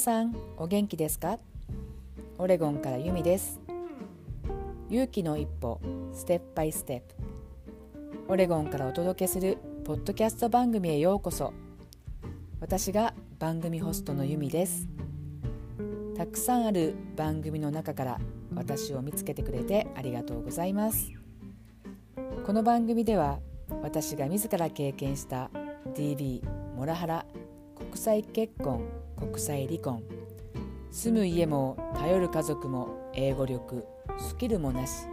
さんお元気ですか？オレゴンからユミです。勇気の一歩ステップバイステップオレゴンからお届けするポッドキャスト番組へようこそ。私が番組ホストのユミです。たくさんある番組の中から私を見つけてくれてありがとうございます。この番組では私が自ら経験した DV モラハラ国際結婚国際離婚。住む家も頼る家族も英語力スキルもなし。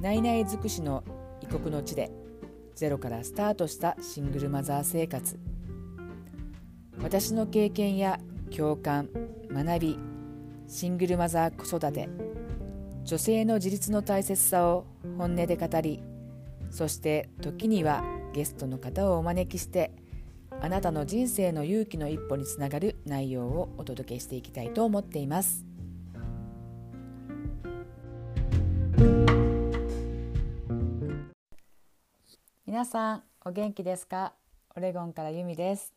内々尽くしの異国の地でゼロからスタートしたシングルマザー生活。私の経験や共感学びシングルマザー子育て。女性の自立の大切さを本音で語りそして時にはゲストの方をお招きしてあなたの人生の勇気の一歩につながる内容をお届けしていきたいと思っています。皆さんお元気ですか？オレゴンからユミです。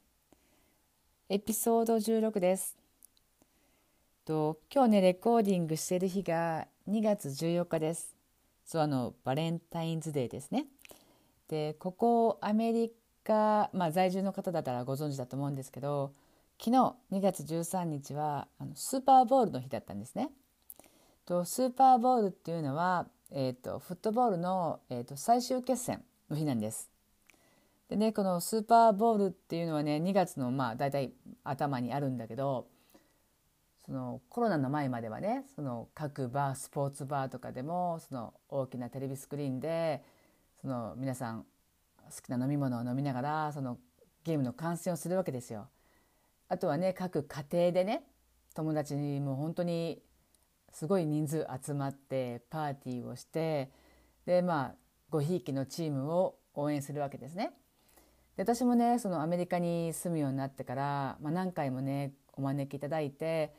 エピソード16です。と今日ねレコーディングしてる日が2月14日です。そうあのバレンタインズデーですね。でここアメリカ、まあ、在住の方だったらご存知だと思うんですけど昨日2月13日はあのスーパーボールの日だったんですね。とスーパーボールっていうのは、えーと、フットボールの、えーと、最終決戦の日なんです。でねこのスーパーボールっていうのはね2月のまあ大体頭にあるんだけどそのコロナの前まではねその各バースポーツバーとかでもその大きなテレビスクリーンでその皆さん好きな飲み物を飲みながらそのゲームの観戦をするわけですよ。あとはね各家庭でね友達にもう本当にすごい人数集まってパーティーをしてでまあごひいきのチームを応援するわけですね。で私もねそのアメリカに住むようになってから、まあ、何回もねお招きいただいて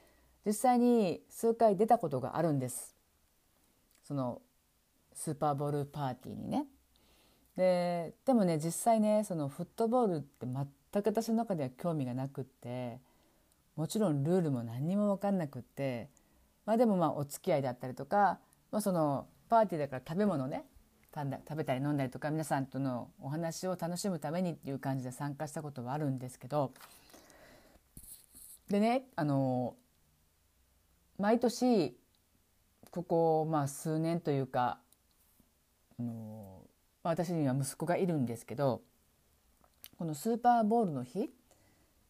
実際に数回出たことがあるんですそのスーパーボールパーティーにね。ででもね実際ねそのフットボールって全く私の中では興味がなくってもちろんルールも何にも分かんなくって、まあ、でもまあお付き合いだったりとか、まあ、そのパーティーだから食べ物ね食べたり飲んだりとか皆さんとのお話を楽しむためにっていう感じで参加したことはあるんですけどでねあの毎年ここまあ数年というかあの私には息子がいるんですけどこのスーパーボールの日っ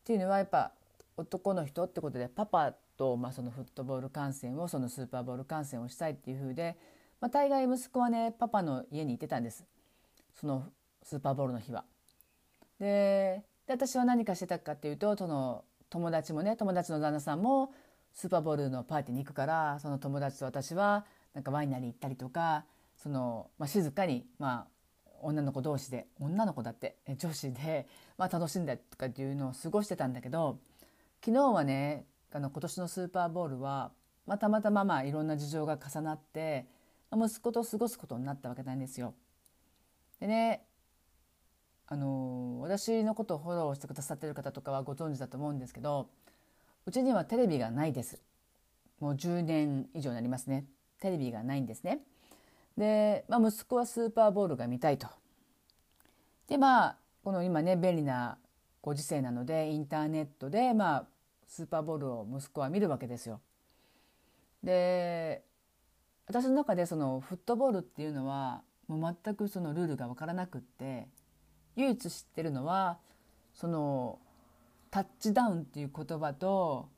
ていうのはやっぱ男の人ってことでパパと、まあ、そのフットボール観戦をそのスーパーボール観戦をしたいっていう風で、まあ、大概息子はねパパの家に行ってたんですそのスーパーボールの日は。で私は何かしてたかっていうとその友達もね友達の旦那さんもスーパーボールのパーティーに行くからその友達と私はなんかワイナリー行ったりとかその、まあ、静かに、まあ、女の子同士で女の子だって女子で、まあ、楽しんだとかっていうのを過ごしてたんだけど昨日はねあの今年のスーパーボールは、まあ、たまたままあいろんな事情が重なって、あ、息子と過ごすことになったわけなんですよ。でねあの私のことをフォローしてくださってる方とかはご存知だと思うんですけどうちにはテレビがないです。もう10年以上になりますね。テレビがないんですね。で、まあ、息子はスーパーボールが見たいと。でまあこの今ね便利なご時世なのでインターネットで、まあ、スーパーボールを息子は見るわけですよ。で私の中でそのフットボールっていうのはもう全くそのルールが分からなくって唯一知ってるのはそのタッチダウンっていう言葉と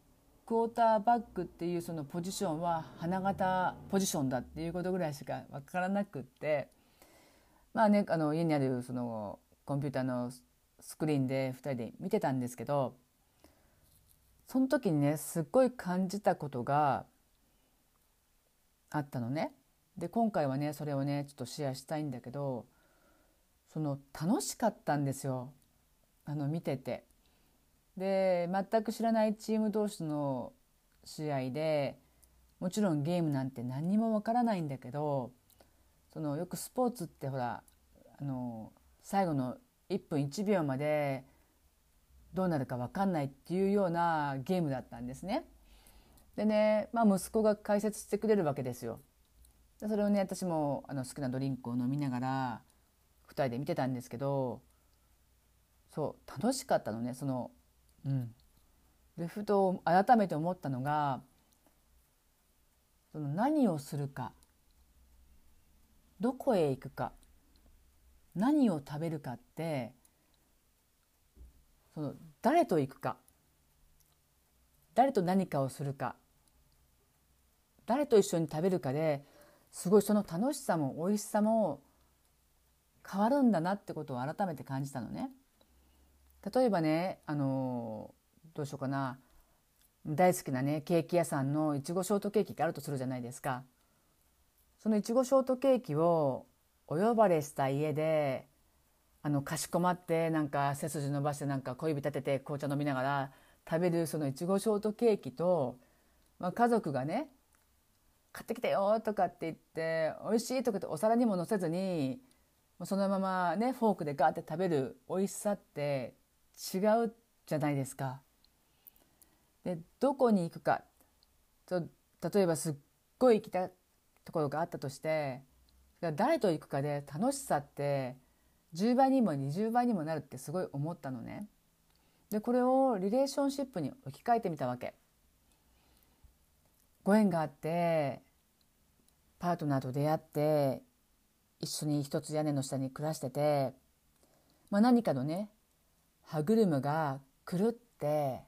クォーターバックっていうそのポジションは花形ポジションだっていうことぐらいしか分からなくってまあねあの家にあるそのコンピューターのスクリーンで2人で見てたんですけどその時にねすっごい感じたことがあったのね。で今回はねそれをねちょっとシェアしたいんだけどその楽しかったんですよあの見てて。で全く知らないチーム同士の試合でもちろんゲームなんて何にもわからないんだけどそのよくスポーツってほらあの最後の1分1秒までどうなるか分かんないっていうようなゲームだったんですね。でね、まあ、息子が解説してくれるわけですよ。でそれをね私もあの好きなドリンクを飲みながら2人で見てたんですけどそう楽しかったのねそのうんでふと改めて思ったのがその何をするかどこへ行くか何を食べるかってその誰と行くか誰と何かをするか誰と一緒に食べるかですごいその楽しさも美味しさも変わるんだなってことを改めて感じたのね。例えばねあのどうしようかな大好きなねケーキ屋さんのいちごショートケーキってあるとするじゃないですか。そのいちごショートケーキをお呼ばれした家であのかしこまってなんか背筋伸ばしてなんか小指立てて紅茶飲みながら食べるそのいちごショートケーキと、まあ、家族がね買ってきてよとかって言って美味しいとかってお皿にも乗せずにそのままねフォークでガーって食べる美味しさって違うじゃないですか。でどこに行くかと例えばすっごい行きたところがあったとして誰と行くかで楽しさって10倍にも20倍にもなるってすごい思ったのね。でこれをリレーションシップに置き換えてみたわけ。ご縁があってパートナーと出会って一緒に一つ屋根の下に暮らしてて、まあ、何かのね歯車が狂って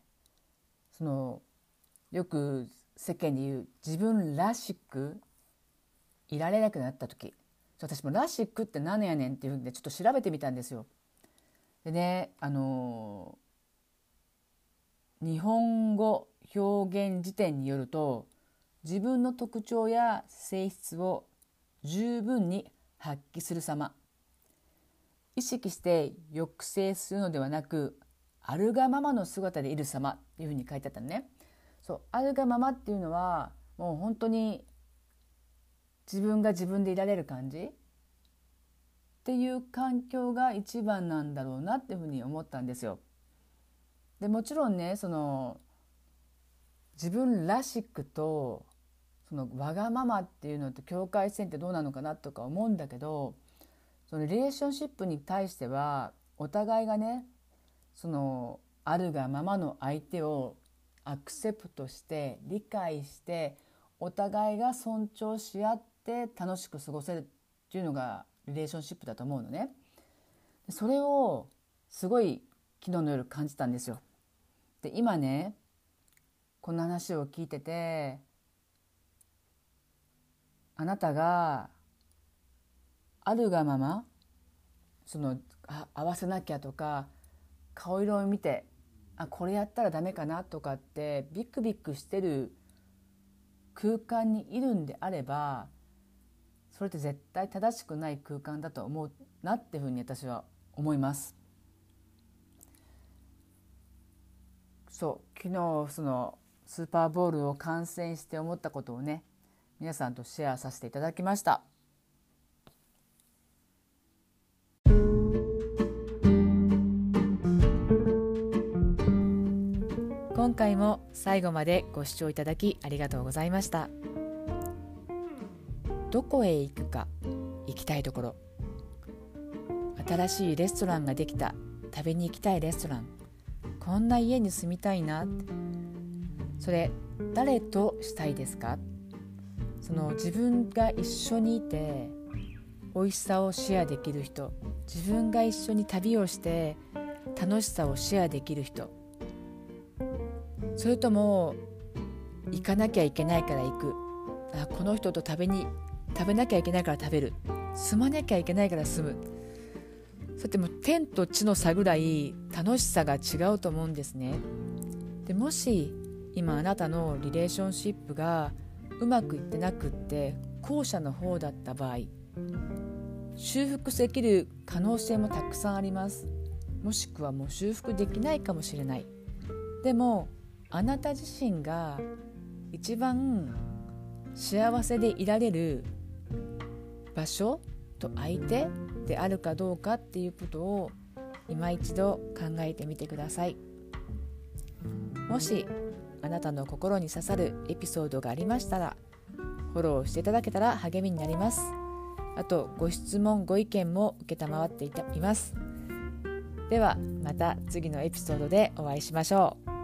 そのよく世間で言う自分らしくいられなくなった時私も「らしく」って何やねんっていうんでちょっと調べてみたんですよ。でねあの日本語表現辞典によると自分の特徴や性質を十分に発揮する様意識して抑制するのではなくあるがままの姿でいる様っていうふうに書いてあったのね。そうあるがままっていうのはもう本当に自分が自分でいられる感じ？っていう環境が一番なんだろうなっていうふうに思ったんですよ。でもちろんねその自分らしくとそのわがままっていうのと境界線ってどうなのかなとか思うんだけどそのリレーションシップに対してはお互いがねそのあるがままの相手をアクセプトして理解してお互いが尊重し合って楽しく過ごせるっていうのがリレーションシップだと思うのね。それをすごい昨日の夜感じたんですよ。で今ねこの話を聞いててあなたがあるがままそのあ合わせなきゃとか顔色を見てあこれやったらダメかなとかってビクビクしてる空間にいるんであればそれって絶対正しくない空間だと思うなっていうふうに私は思います。そう昨日そのスーパーボールを観戦して思ったことをね皆さんとシェアさせていただきました。回も最後までご視聴いただきありがとうございました。どこへ行くか行きたいところ。新しいレストランができた。食べに行きたいレストラン。こんな家に住みたいな。それ誰としたいですか？その自分が一緒にいて美味しさをシェアできる人。自分が一緒に旅をして楽しさをシェアできる人。それとも行かなきゃいけないから行く。あこの人と食べに食べなきゃいけないから食べる。住まなきゃいけないから住む。そうやってもう天と地の差ぐらい楽しさが違うと思うんですね。でもし今あなたのリレーションシップがうまくいってなくって後者の方だった場合修復できる可能性もたくさんあります。もしくはもう修復できないかもしれない。でもあなた自身が一番幸せでいられる場所と相手であるかどうかっていうことを今一度考えてみてください。もしあなたの心に刺さるエピソードがありましたらフォローしていただけたら励みになります。あとご質問ご意見も承っています。ではまた次のエピソードでお会いしましょう。